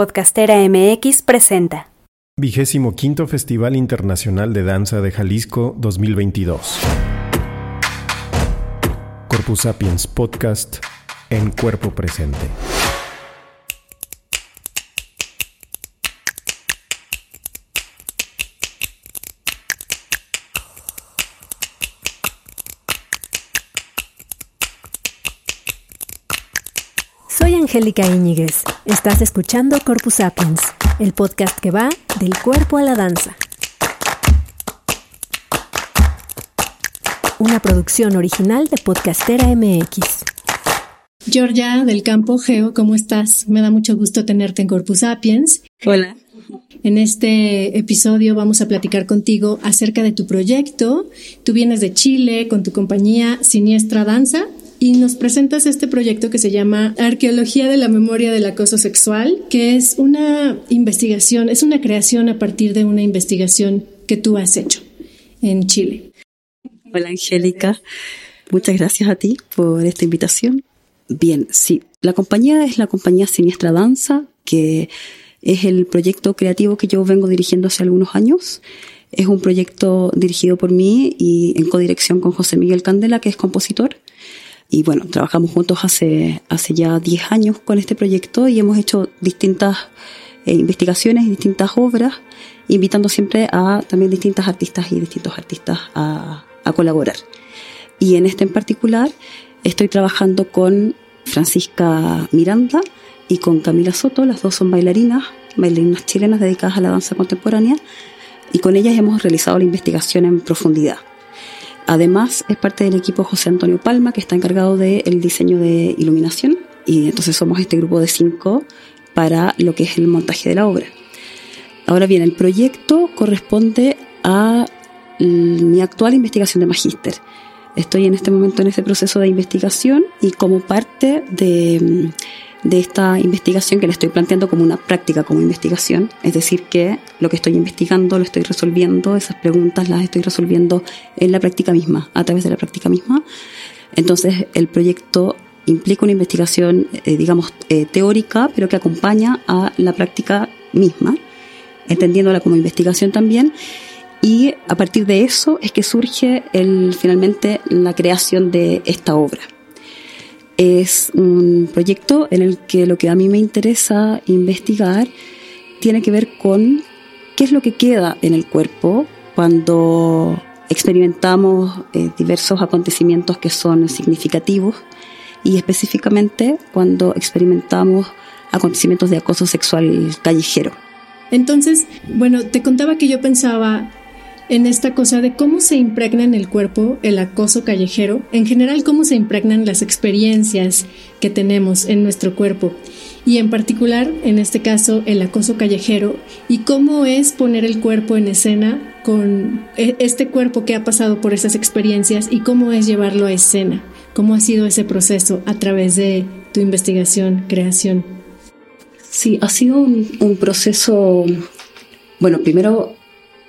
Podcastera MX presenta. Vigésimo quinto Festival Internacional de Danza de Jalisco 2022. Corpus Sapiens Podcast en cuerpo presente. Soy Angélica Íñiguez. Estás escuchando Corpus Sapiens, el podcast que va del cuerpo a la danza. Una producción original de Podcastera MX. Georgia del Campo Geo, ¿cómo estás? Me da mucho gusto tenerte en Corpus Sapiens. Hola. En este episodio vamos a platicar contigo acerca de tu proyecto. Tú vienes de Chile con tu compañía Siniestra Danza y nos presentas este proyecto que se llama Arqueología de la Memoria del Acoso Sexual, que es una investigación, es una creación a partir de una investigación que tú has hecho en Chile. Hola Angélica, muchas gracias a ti por esta invitación. Bien, sí, la compañía es la compañía Siniestra Danza, que es el proyecto creativo que yo vengo dirigiendo hace algunos años. Es un proyecto dirigido por mí y en codirección con José Miguel Candela, que es compositor. Y bueno, trabajamos juntos hace, hace ya 10 años con este proyecto y hemos hecho distintas eh, investigaciones y distintas obras, invitando siempre a también distintas artistas y distintos artistas a, a colaborar. Y en este en particular estoy trabajando con Francisca Miranda y con Camila Soto, las dos son bailarinas, bailarinas chilenas dedicadas a la danza contemporánea, y con ellas hemos realizado la investigación en profundidad. Además, es parte del equipo José Antonio Palma, que está encargado del diseño de iluminación. Y entonces somos este grupo de cinco para lo que es el montaje de la obra. Ahora bien, el proyecto corresponde a mi actual investigación de magíster. Estoy en este momento en ese proceso de investigación y como parte de de esta investigación que le estoy planteando como una práctica, como investigación. Es decir, que lo que estoy investigando lo estoy resolviendo, esas preguntas las estoy resolviendo en la práctica misma, a través de la práctica misma. Entonces, el proyecto implica una investigación, eh, digamos, eh, teórica, pero que acompaña a la práctica misma, entendiéndola como investigación también. Y a partir de eso es que surge finalmente la creación de esta obra. Es un proyecto en el que lo que a mí me interesa investigar tiene que ver con qué es lo que queda en el cuerpo cuando experimentamos eh, diversos acontecimientos que son significativos y específicamente cuando experimentamos acontecimientos de acoso sexual callejero. Entonces, bueno, te contaba que yo pensaba en esta cosa de cómo se impregna en el cuerpo el acoso callejero, en general cómo se impregnan las experiencias que tenemos en nuestro cuerpo y en particular, en este caso, el acoso callejero y cómo es poner el cuerpo en escena con e, este cuerpo que ha pasado por esas experiencias y cómo es llevarlo a escena, cómo ha sido ese proceso a través de tu investigación, creación. Sí, ha sido un, un proceso, bueno, primero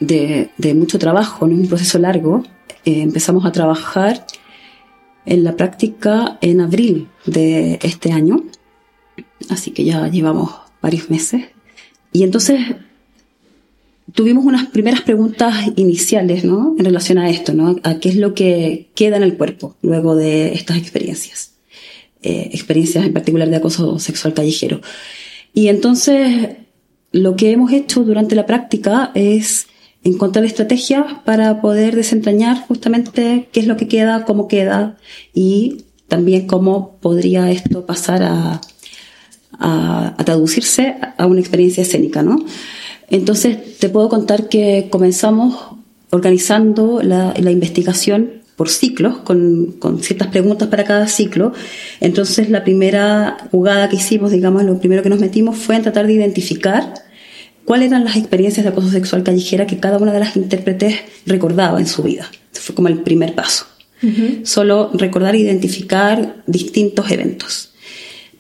de, mucho trabajo, no un proceso largo. Eh, empezamos a trabajar en la práctica en abril de este año, así que ya llevamos varios meses. Y entonces tuvimos unas primeras preguntas iniciales, ¿no? En relación a esto, ¿no? A qué es lo que queda en el cuerpo luego de estas experiencias. Eh, experiencias en particular de acoso sexual callejero. Y entonces lo que hemos hecho durante la práctica es encontrar estrategias para poder desentrañar justamente qué es lo que queda, cómo queda y también cómo podría esto pasar a, a, traducirse a una experiencia escénica, ¿no? Entonces, te puedo contar que comenzamos organizando la, la investigación por ciclos, con, con, ciertas preguntas para cada ciclo. Entonces, la primera jugada que hicimos, digamos, lo primero que nos metimos fue en tratar de identificar cuáles eran las experiencias de acoso sexual callejera que cada una de las intérpretes recordaba en su vida. Eso fue como el primer paso. Solo recordar e identificar distintos eventos.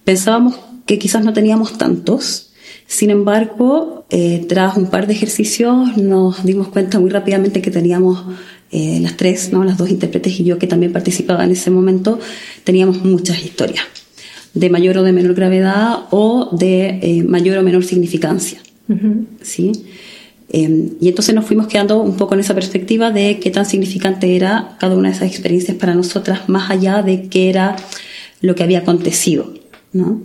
Pensábamos que quizás no teníamos tantos, sin embargo, eh, tras un par de ejercicios nos dimos cuenta muy rápidamente que teníamos eh, las tres, ¿no? las dos intérpretes y yo que también participaba en ese momento, teníamos muchas historias de mayor o de menor gravedad o de eh, mayor o menor significancia. ¿Sí? Em, y entonces nos fuimos quedando un poco en esa perspectiva de qué tan significante era cada una de esas experiencias para nosotras, más allá de qué era lo que había acontecido. ¿no?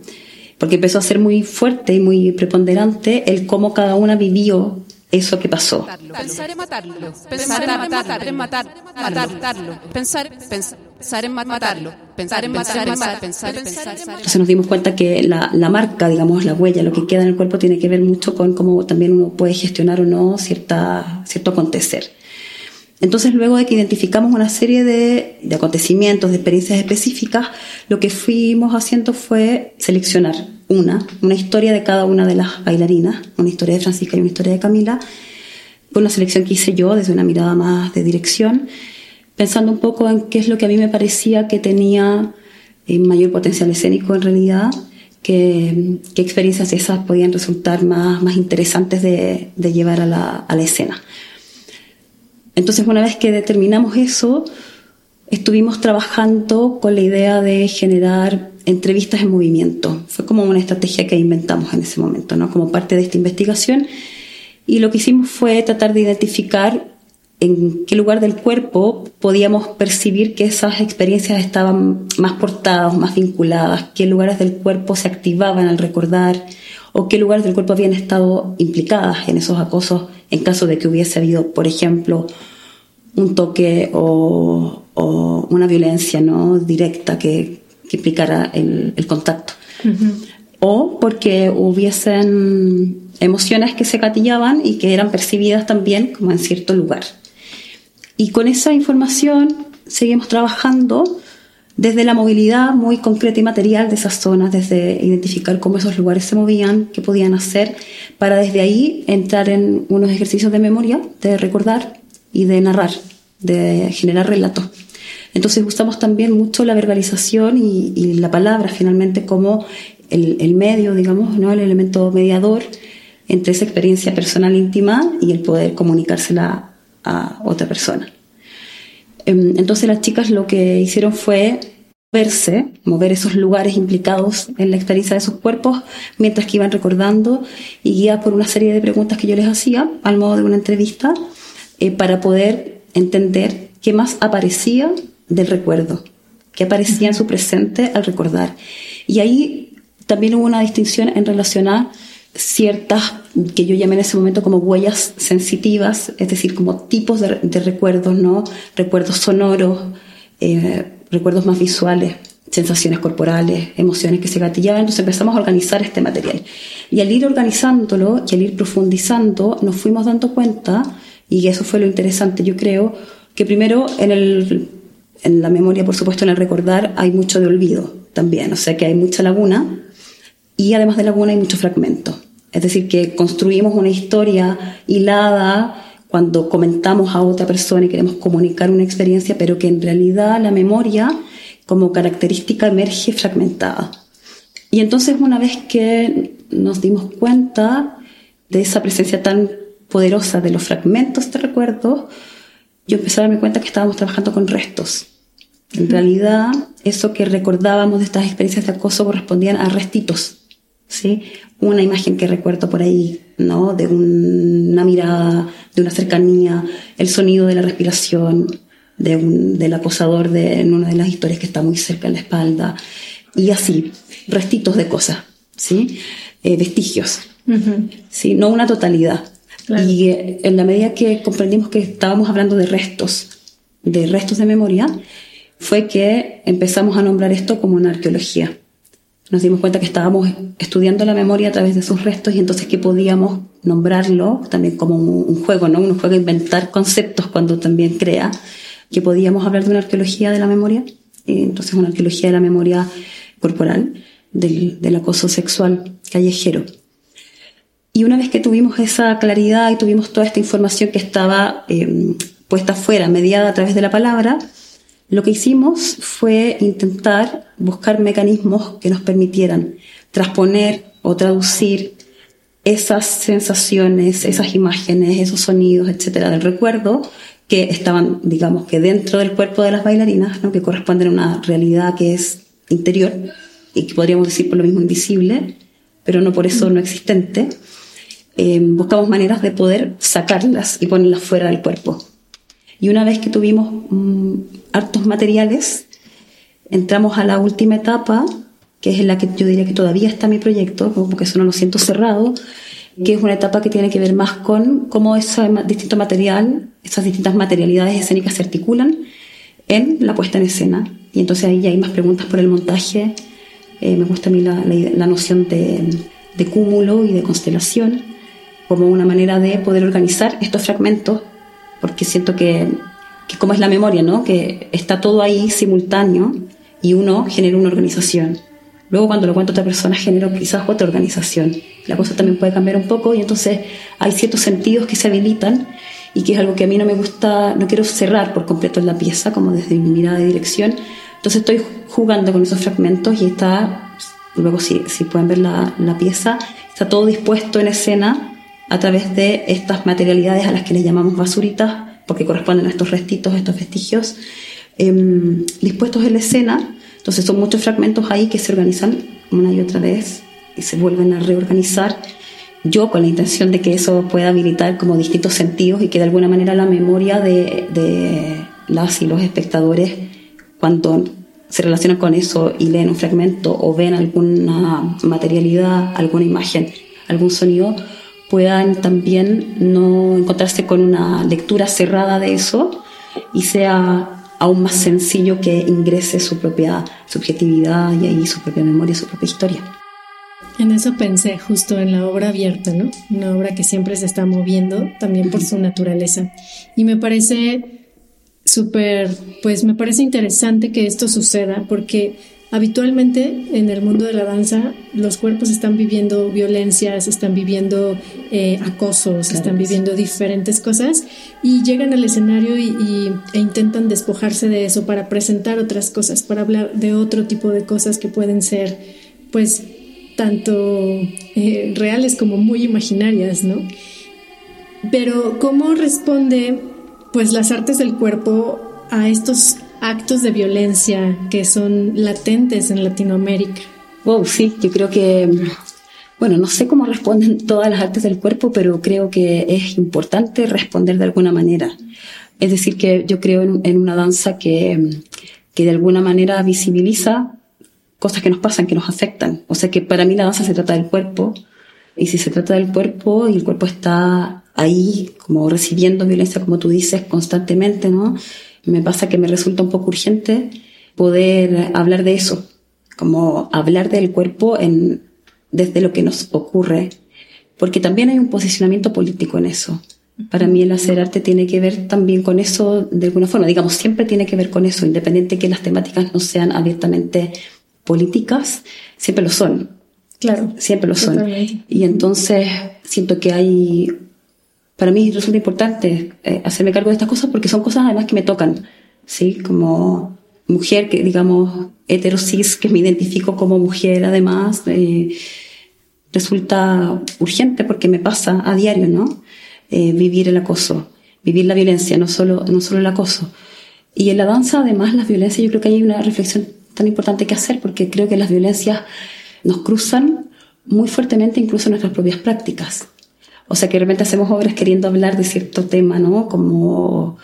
Porque empezó a ser muy fuerte y muy preponderante el cómo cada una vivió eso que pasó. Pensar en matarlo, pensar en matar, en matar, matarlo, pensar, pensar en matarlo, pensar en matar, pensar, pensar, pensar. Entonces nos dimos cuenta que la, la marca, digamos, la huella, lo que queda en el cuerpo tiene que ver mucho con cómo también uno puede gestionar o no cierta, cierto acontecer. Entonces, luego de que identificamos una serie de, de, acontecimientos, de experiencias específicas, lo que fuimos haciendo fue seleccionar una, una historia de cada una de las bailarinas, una historia de Francisca y una historia de Camila, una selección que hice yo desde una mirada más de dirección, pensando un poco en qué es lo que a mí me parecía que tenía eh, mayor potencial escénico en realidad, qué, qué experiencias esas podían resultar más, más interesantes de, llevar a la, a la escena. Entonces, una vez que determinamos eso, estuvimos trabajando con la idea de generar entrevistas en movimiento. Fue como una estrategia que inventamos en ese momento, ¿no? Como parte de esta investigación. Y lo que hicimos fue tratar de identificar en qué lugar del cuerpo podíamos percibir que esas experiencias estaban más portadas, más vinculadas, qué lugares del cuerpo se activaban al recordar o qué lugares del cuerpo habían estado implicadas en esos acosos en caso de que hubiese habido, por ejemplo, un toque o, una violencia no directa que, que implicara el, contacto. O porque hubiesen emociones que se catillaban y que eran percibidas también como en cierto lugar. Y con esa información seguimos trabajando desde la movilidad muy concreta y material de esas zonas, desde identificar cómo esos lugares se movían, qué podían hacer, para desde ahí entrar en unos ejercicios de memoria, de recordar y de narrar, de generar relatos. Entonces usamos también mucho la verbalización y, la palabra finalmente como el, el, medio, digamos, ¿no? el elemento mediador entre esa experiencia personal íntima y el poder comunicársela a otra persona. Em, entonces las chicas lo que hicieron fue verse, mover esos lugares implicados en la experiencia de sus cuerpos mientras que iban recordando y guiadas por una serie de preguntas que yo les hacía al modo de una entrevista eh, para poder entender qué más aparecía del recuerdo, qué aparecía en su presente al recordar. Y ahí también hubo una distinción en relación a ciertas que yo llamé en ese momento como huellas sensitivas, es decir, como tipos de, recuerdos, ¿no? Recuerdos sonoros, eh, recuerdos más visuales, sensaciones corporales, emociones que se gatillaban. Entonces empezamos a organizar este material. Y al ir organizándolo y al ir profundizando, nos fuimos dando cuenta, y eso fue lo interesante, yo creo, que primero en, el, en la memoria, por supuesto, en el recordar, hay mucho de olvido también, o sea que hay mucha laguna, y además de laguna hay mucho fragmento. Es decir, que construimos una historia hilada cuando comentamos a otra persona y queremos comunicar una experiencia, pero que en realidad la memoria como característica emerge fragmentada. Y entonces una vez que nos dimos cuenta de esa presencia tan poderosa de los fragmentos de recuerdos, yo empecé a darme cuenta que estábamos trabajando con restos. En realidad, eso que recordábamos de estas experiencias de acoso correspondían a restitos, ¿sí? Una imagen que recuerdo por ahí, ¿no? De una mirada, de una cercanía, el sonido de la respiración, de un, del acosador de, en una de las historias que está muy cerca en la espalda, y así, restitos de cosas, ¿sí? Eh, vestigios, ¿sí? No una totalidad. Y eh, en la medida que comprendimos que estábamos hablando de restos, de restos de memoria, fue que empezamos a nombrar esto como una arqueología nos dimos cuenta que estábamos estudiando la memoria a través de sus restos y entonces que podíamos nombrarlo también como un, juego, ¿no? Un juego a inventar conceptos cuando también crea, que podíamos hablar de una arqueología de la memoria, y entonces una arqueología de la memoria corporal, del, del acoso sexual callejero. Y una vez que tuvimos esa claridad y tuvimos toda esta información que estaba eh, puesta fuera, mediada a través de la palabra, lo que hicimos fue intentar buscar mecanismos que nos permitieran transponer o traducir esas sensaciones, esas imágenes, esos sonidos, etcétera, del recuerdo que estaban, digamos, que dentro del cuerpo de las bailarinas, ¿no? que corresponden a una realidad que es interior, y que podríamos decir por lo mismo invisible, pero no por eso no existente, eh, buscamos maneras de poder sacarlas y ponerlas fuera del cuerpo. Y una vez que tuvimos mm, hartos materiales, entramos a la última etapa, que es en la que yo diría que todavía está mi proyecto, porque eso no lo siento cerrado, que es una etapa que tiene que ver más con cómo ese distinto material, esas distintas materialidades escénicas se articulan en la puesta en escena. Y entonces ahí ya hay más preguntas por el montaje. Eh, me gusta a mí la, noción de, cúmulo y de constelación como una manera de poder organizar estos fragmentos, porque siento que, que como es la memoria, ¿no? que está todo ahí simultáneo y uno genera una organización. Luego cuando lo cuenta otra persona genera quizás otra organización. La cosa también puede cambiar un poco y entonces hay ciertos sentidos que se habilitan y que es algo que a mí no me gusta, no quiero cerrar por completo la pieza, como desde mi mirada de dirección. Entonces estoy jugando con esos fragmentos y está, luego si, si pueden ver la, la pieza, está todo dispuesto en escena a través de estas materialidades a las que les llamamos basuritas, porque corresponden a estos restitos, a estos vestigios, eh, dispuestos en la escena entonces son muchos fragmentos ahí que se organizan una y otra vez y se vuelven a reorganizar. Yo con la intención de que eso pueda habilitar como distintos sentidos y que de alguna manera la memoria de, de las y los espectadores cuando se relacionan con eso y leen un fragmento o ven alguna materialidad, alguna imagen, algún sonido, puedan también no encontrarse con una lectura cerrada de eso y sea aún más sencillo que ingrese su propia subjetividad y ahí su propia memoria, su propia historia. En eso pensé justo en la obra abierta, ¿no? Una obra que siempre se está moviendo también por su naturaleza. Y me parece súper, pues me parece interesante que esto suceda porque Habitualmente en el mundo de la danza los cuerpos están viviendo violencias, están viviendo eh, acosos, están viviendo diferentes cosas y llegan al escenario y, e intentan despojarse de eso para presentar otras cosas, para hablar de otro tipo de cosas que pueden ser pues tanto eh, reales como muy imaginarias, ¿no? Pero ¿cómo responde pues las artes del cuerpo a estos actos de violencia que son latentes en Latinoamérica. Wow, sí, yo creo que, bueno, no sé cómo responden todas las artes del cuerpo, pero creo que es importante responder de alguna manera. Es decir, que yo creo en, una danza que, que de alguna manera visibiliza cosas que nos pasan, que nos afectan. O sea que para mí la danza se trata del cuerpo, y si se trata del cuerpo y el cuerpo está ahí como recibiendo violencia, como tú dices, constantemente, ¿no? Me pasa que me resulta un poco urgente poder hablar de eso, como hablar del cuerpo en, desde lo que nos ocurre, porque también hay un posicionamiento político en eso. Para mí el hacer arte tiene que ver también con eso de alguna forma, digamos, siempre tiene que ver con eso, independiente que las temáticas no sean abiertamente políticas, siempre lo son. Claro. Siempre lo son. Y entonces siento que hay para mí resulta importante eh, hacerme cargo de estas cosas porque son cosas además que me tocan, ¿sí? Como mujer, que digamos, heterosis, que me identifico como mujer además, eh, resulta urgente porque me pasa a diario, ¿no? Eh, vivir el acoso, vivir la violencia, no solo, no solo el acoso. Y en la danza, además, las violencias, yo creo que hay una reflexión tan importante que hacer porque creo que las violencias nos cruzan muy fuertemente incluso en nuestras propias prácticas. O sea, que de repente hacemos obras queriendo hablar de cierto tema, ¿no? Como,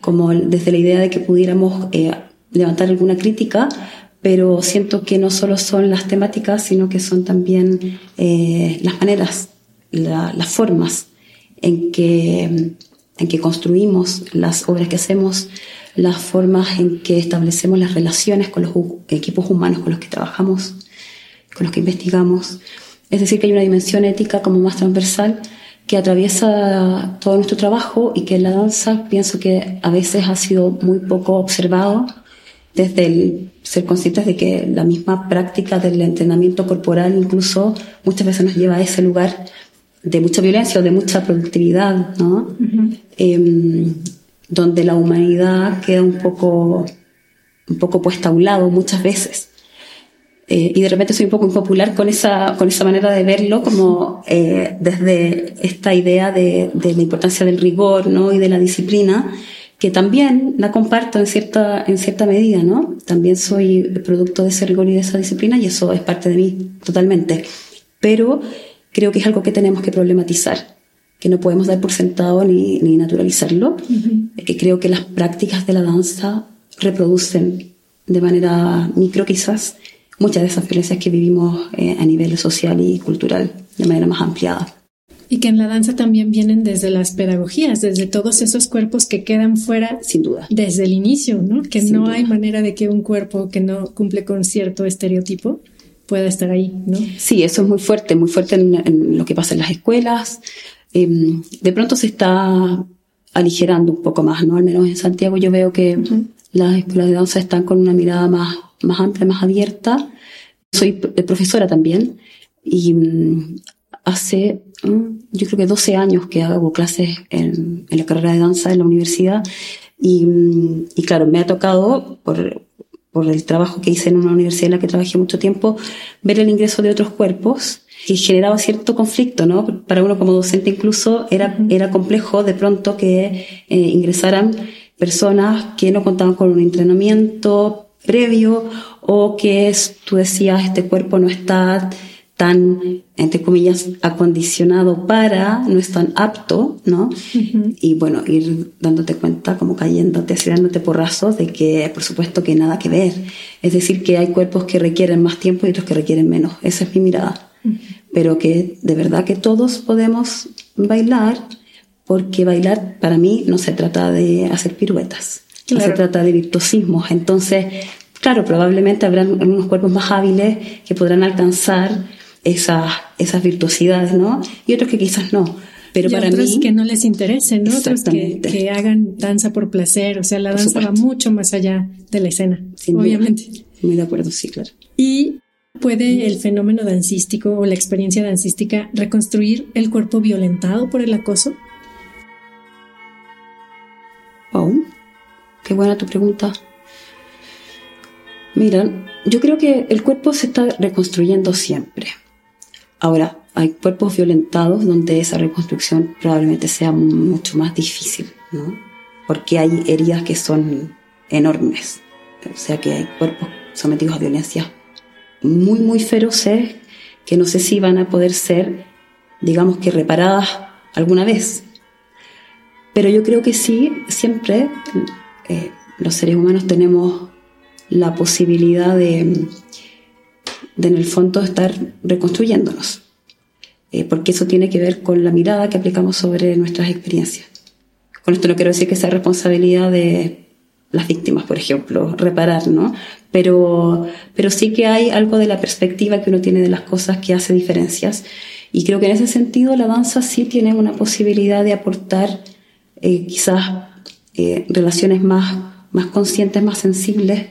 como desde la idea de que pudiéramos eh, levantar alguna crítica, pero siento que no solo son las temáticas, sino que son también eh, las maneras, las formas en que, en que construimos las obras que hacemos, las formas en que establecemos las relaciones con los equipos humanos con los que trabajamos, con los que investigamos. Es decir, que hay una dimensión ética como más transversal que atraviesa todo nuestro trabajo y que la danza pienso que a veces ha sido muy poco observado desde el ser conscientes de que la misma práctica del entrenamiento corporal incluso muchas veces nos lleva a ese lugar de mucha violencia o de mucha productividad, ¿no? Em, donde la humanidad queda un poco, un poco puesta a un lado muchas veces. Eh, y de repente soy un poco impopular con esa, con esa manera de verlo, como eh, desde esta idea de, de, la importancia del rigor ¿no? y de la disciplina, que también la comparto en cierta, en cierta medida, ¿no? También soy producto de ese rigor y de esa disciplina y eso es parte de mí totalmente. Pero creo que es algo que tenemos que problematizar, que no podemos dar por sentado ni, ni naturalizarlo, que creo que las prácticas de la danza reproducen de manera micro quizás muchas de esas violencias que vivimos eh, a nivel social y cultural de manera más ampliada. Y que en la danza también vienen desde las pedagogías, desde todos esos cuerpos que quedan fuera. Sin duda. Desde el inicio, ¿no? Que no hay manera de que un cuerpo que no cumple con cierto estereotipo pueda estar ahí, ¿no? Sí, eso es muy fuerte, muy fuerte en, lo que pasa en las escuelas. Em, de pronto se está aligerando un poco más, ¿no? Al menos en Santiago yo veo que las escuelas de danza están con una mirada más, más amplia, más abierta. Soy profesora también y mm, hace, mm, yo creo que 12 años que hago clases en, en la carrera de danza en la universidad y, mm, y, claro, me ha tocado, por, por el trabajo que hice en una universidad en la que trabajé mucho tiempo, ver el ingreso de otros cuerpos que generaba cierto conflicto, ¿no? Para uno como docente incluso era, era complejo de pronto que eh, ingresaran personas que no contaban con un entrenamiento previo o que tú decías, este cuerpo no está tan, entre comillas, acondicionado para, no es tan apto, ¿no? Y bueno, ir dándote cuenta, como cayéndote, así dándote porrazos de que, por supuesto, que nada que ver. Es decir, que hay cuerpos que requieren más tiempo y otros que requieren menos. Esa es mi mirada. Pero que de verdad que todos podemos bailar, porque bailar para mí no se trata de hacer piruetas, no se trata de virtuosismos. Entonces, claro, probablemente habrán unos cuerpos más hábiles que podrán alcanzar esas, esas virtuosidades, ¿no? Y otros que quizás no. Pero para otros mí, que no les interesen, ¿no? Otros que, que, hagan danza por placer. O sea, la danza va mucho más allá de la escena, obviamente. Muy de acuerdo, sí, claro. Y ¿Puede el fenómeno dancístico o la experiencia dancística reconstruir el cuerpo violentado por el acoso? Qué buena tu pregunta. Mira, yo creo que el cuerpo se está reconstruyendo siempre. Ahora, hay cuerpos violentados donde esa reconstrucción probablemente sea mucho más difícil, ¿no? Porque hay heridas que son enormes. O sea que hay cuerpos sometidos a violencias muy, muy feroces que no sé si van a poder ser, digamos que reparadas alguna vez. Pero yo creo que sí, siempre eh, los seres humanos tenemos la posibilidad de de en el fondo estar reconstruyéndonos, eh, porque eso tiene que ver con la mirada que aplicamos sobre nuestras experiencias. Con esto no quiero decir que sea responsabilidad de las víctimas, por ejemplo, reparar, ¿no? Pero, pero sí que hay algo de la perspectiva que uno tiene de las cosas que hace diferencias. Y creo que en ese sentido la danza sí tiene una posibilidad de aportar eh, quizás eh, relaciones más, más conscientes, más sensibles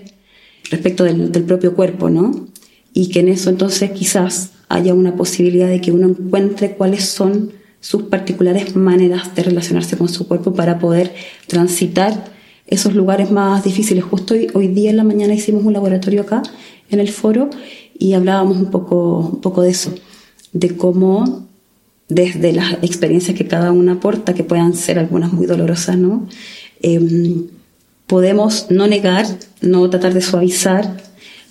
respecto del, del propio cuerpo, ¿no? y que en eso entonces quizás haya una posibilidad de que uno encuentre cuáles son sus particulares maneras de relacionarse con su cuerpo para poder transitar esos lugares más difíciles. Justo hoy, día en la mañana hicimos un laboratorio acá en el foro y hablábamos un poco, un poco de eso, de cómo desde las experiencias que cada una aporta, que puedan ser algunas muy dolorosas, ¿no? Em, podemos no negar, no tratar de suavizar,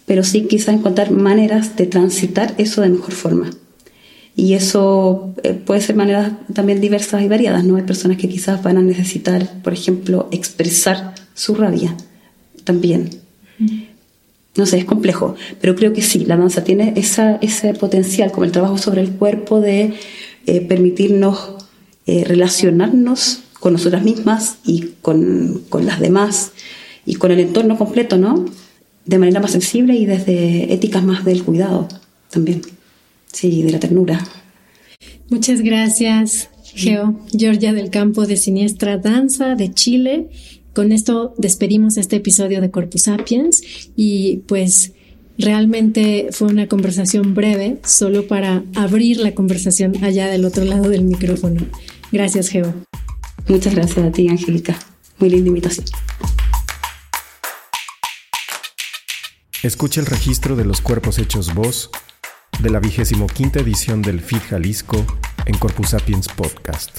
pero sí quizá encontrar maneras de transitar eso de mejor forma. Y eso eh, puede ser maneras también diversas y variadas, ¿no? Hay personas que quizás van a necesitar, por ejemplo, expresar su rabia también. No sé, es complejo, pero creo que sí, la danza tiene esa, ese potencial, como el trabajo sobre el cuerpo, de eh, permitirnos eh, relacionarnos con nosotras mismas y con, con las demás y con el entorno completo, ¿no? de manera más sensible y desde éticas más del cuidado también. Sí, de la ternura. Muchas gracias, Geo. Georgia del Campo de Siniestra Danza de Chile. Con esto despedimos este episodio de Corpus Sapiens y pues realmente fue una conversación breve, solo para abrir la conversación allá del otro lado del micrófono. Gracias, Geo. Muchas gracias a ti, Angélica. Muy linda invitación. Escucha el registro de los cuerpos hechos voz de la vigésimo quinta edición del FIT Jalisco en Corpus Sapiens Podcast.